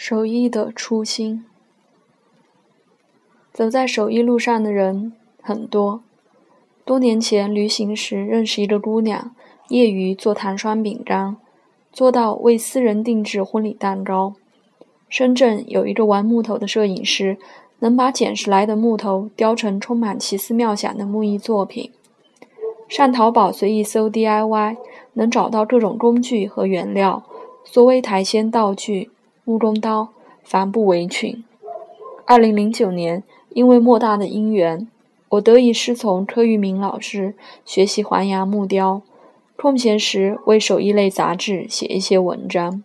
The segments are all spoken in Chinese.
手艺的初心。走在手艺路上的人很多。多年前旅行时认识一个姑娘，业余做糖霜饼干，做到为私人定制婚礼蛋糕。深圳有一个玩木头的摄影师，能把捡拾来的木头雕成充满奇思妙想的木艺作品。上淘宝随意搜 DIY，能找到各种工具和原料，所谓台仙道具。木工刀，帆布围裙。二零零九年，因为莫大的因缘，我得以师从柯玉明老师学习环牙木雕。空闲时为手艺类杂志写一些文章。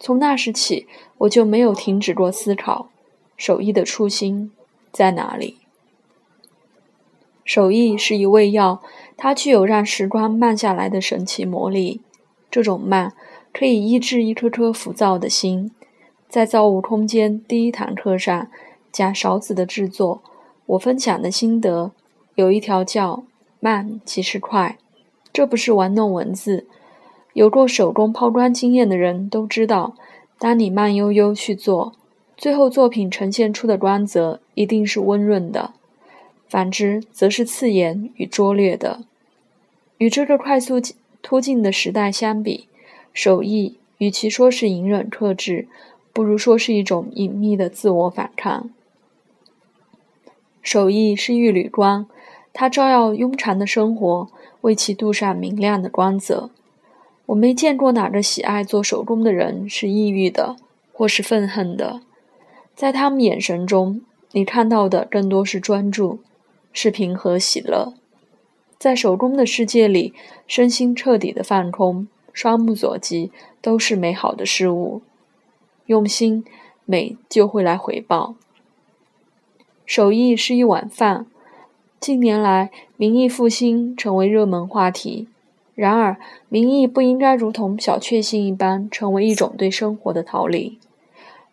从那时起，我就没有停止过思考：手艺的初心在哪里？手艺是一味药，它具有让时光慢下来的神奇魔力。这种慢，可以医治一颗颗浮躁的心。在造物空间第一堂课上讲勺子的制作，我分享的心得有一条叫“慢即是快”，这不是玩弄文字。有过手工抛光经验的人都知道，当你慢悠悠去做，最后作品呈现出的光泽一定是温润的；反之，则是刺眼与拙劣的。与这个快速突进的时代相比，手艺与其说是隐忍克制，不如说是一种隐秘的自我反抗。手艺是一缕光，它照耀庸常的生活，为其镀上明亮的光泽。我没见过哪个喜爱做手工的人是抑郁的，或是愤恨的。在他们眼神中，你看到的更多是专注，是平和喜乐。在手工的世界里，身心彻底的放空，双目所及都是美好的事物。用心，美就会来回报。手艺是一碗饭。近年来，民艺复兴成为热门话题。然而，民艺不应该如同小确幸一般，成为一种对生活的逃离。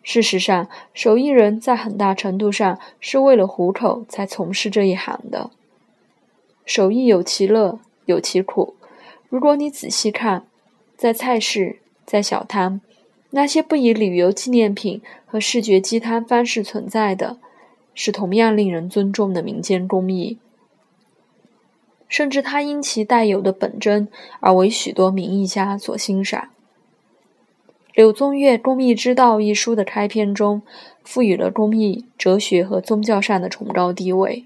事实上，手艺人在很大程度上是为了糊口才从事这一行的。手艺有其乐，有其苦。如果你仔细看，在菜市，在小摊。那些不以旅游纪念品和视觉鸡汤方式存在的，是同样令人尊重的民间工艺，甚至它因其带有的本真而为许多名艺家所欣赏。柳宗悦《工艺之道》一书的开篇中，赋予了工艺哲学和宗教上的崇高地位。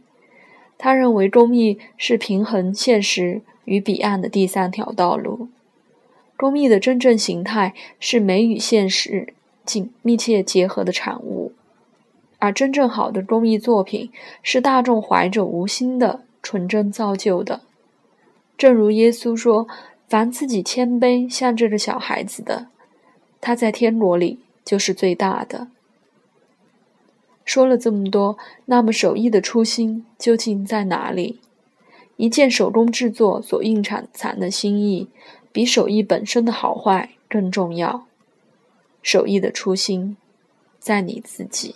他认为工艺是平衡现实与彼岸的第三条道路。工艺的真正形态是美与现实紧密切结合的产物，而真正好的工艺作品是大众怀着无心的纯真造就的。正如耶稣说：“凡自己谦卑像这个小孩子的，他在天国里就是最大的。”说了这么多，那么手艺的初心究竟在哪里？一件手工制作所蕴藏的心意。比手艺本身的好坏更重要。手艺的初心，在你自己。